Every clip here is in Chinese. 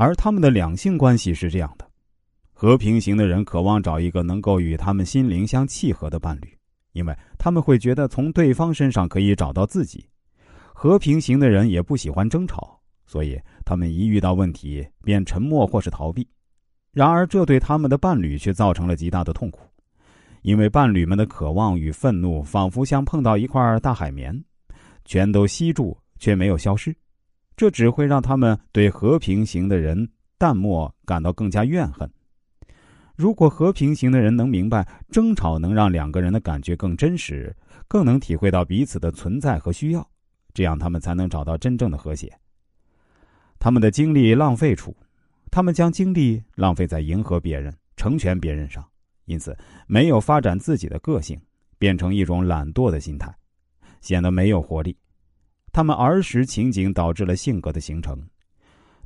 而他们的两性关系是这样的：和平型的人渴望找一个能够与他们心灵相契合的伴侣，因为他们会觉得从对方身上可以找到自己。和平型的人也不喜欢争吵，所以他们一遇到问题便沉默或是逃避。然而，这对他们的伴侣却造成了极大的痛苦，因为伴侣们的渴望与愤怒仿佛像碰到一块大海绵，全都吸住却没有消失。这只会让他们对和平型的人淡漠感到更加怨恨。如果和平型的人能明白争吵能让两个人的感觉更真实，更能体会到彼此的存在和需要，这样他们才能找到真正的和谐。他们的精力浪费处，他们将精力浪费在迎合别人、成全别人上，因此没有发展自己的个性，变成一种懒惰的心态，显得没有活力。他们儿时情景导致了性格的形成，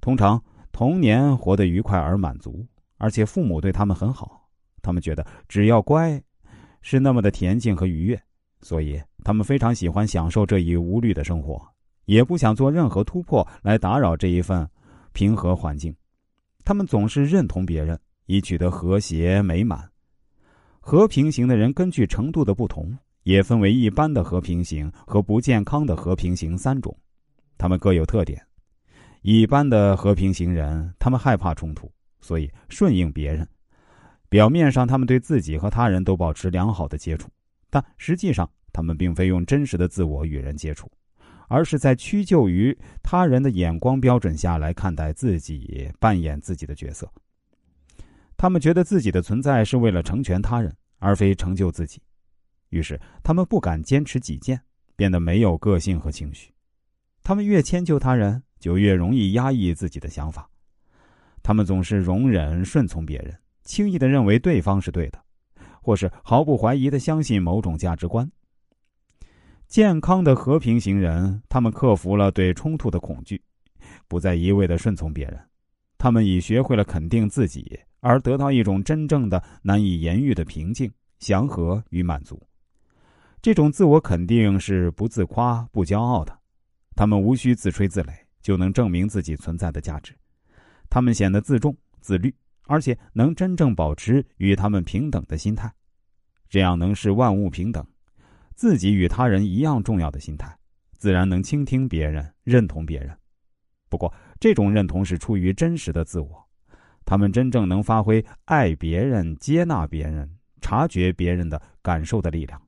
通常童年活得愉快而满足，而且父母对他们很好，他们觉得只要乖，是那么的恬静和愉悦，所以他们非常喜欢享受这一无虑的生活，也不想做任何突破来打扰这一份平和环境。他们总是认同别人，以取得和谐美满。和平型的人根据程度的不同。也分为一般的和平型和不健康的和平型三种，他们各有特点。一般的和平型人，他们害怕冲突，所以顺应别人。表面上，他们对自己和他人都保持良好的接触，但实际上，他们并非用真实的自我与人接触，而是在屈就于他人的眼光标准下来看待自己，扮演自己的角色。他们觉得自己的存在是为了成全他人，而非成就自己。于是，他们不敢坚持己见，变得没有个性和情绪。他们越迁就他人，就越容易压抑自己的想法。他们总是容忍、顺从别人，轻易的认为对方是对的，或是毫不怀疑的相信某种价值观。健康的和平型人，他们克服了对冲突的恐惧，不再一味的顺从别人。他们已学会了肯定自己，而得到一种真正的难以言喻的平静、祥和与满足。这种自我肯定是不自夸、不骄傲的，他们无需自吹自擂就能证明自己存在的价值，他们显得自重、自律，而且能真正保持与他们平等的心态，这样能使万物平等，自己与他人一样重要的心态，自然能倾听别人、认同别人。不过，这种认同是出于真实的自我，他们真正能发挥爱别人、接纳别人、察觉别人的感受的力量。